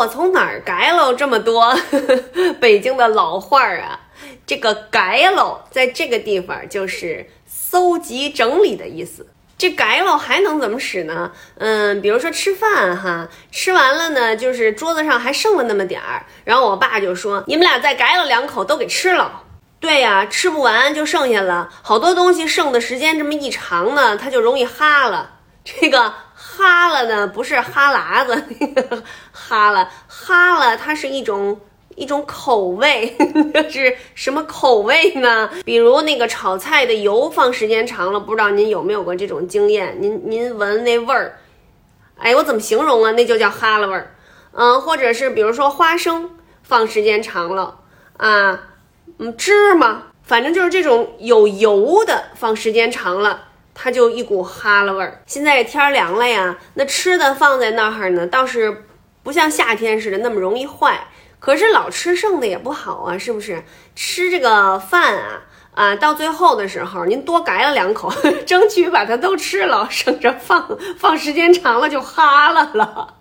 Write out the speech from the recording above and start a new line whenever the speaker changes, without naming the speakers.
我从哪儿改了这么多 北京的老话儿啊？这个改了在这个地方就是搜集整理的意思。这改了还能怎么使呢？嗯，比如说吃饭哈，吃完了呢，就是桌子上还剩了那么点儿，然后我爸就说：“你们俩再改了两口，都给吃了。”对呀，吃不完就剩下了，好多东西剩的时间这么一长呢，它就容易哈了。这个哈了呢，不是哈喇子，哈了哈了，它是一种。一种口味，是什么口味呢？比如那个炒菜的油放时间长了，不知道您有没有过这种经验？您您闻那味儿，哎，我怎么形容啊？那就叫哈喇味儿。嗯，或者是比如说花生放时间长了啊，嗯，芝麻，反正就是这种有油的放时间长了，它就一股哈喇味儿。现在天凉了呀，那吃的放在那儿呢，倒是不像夏天似的那么容易坏。可是老吃剩的也不好啊，是不是？吃这个饭啊啊，到最后的时候您多改了两口，争取把它都吃了，省着放放时间长了就哈了了。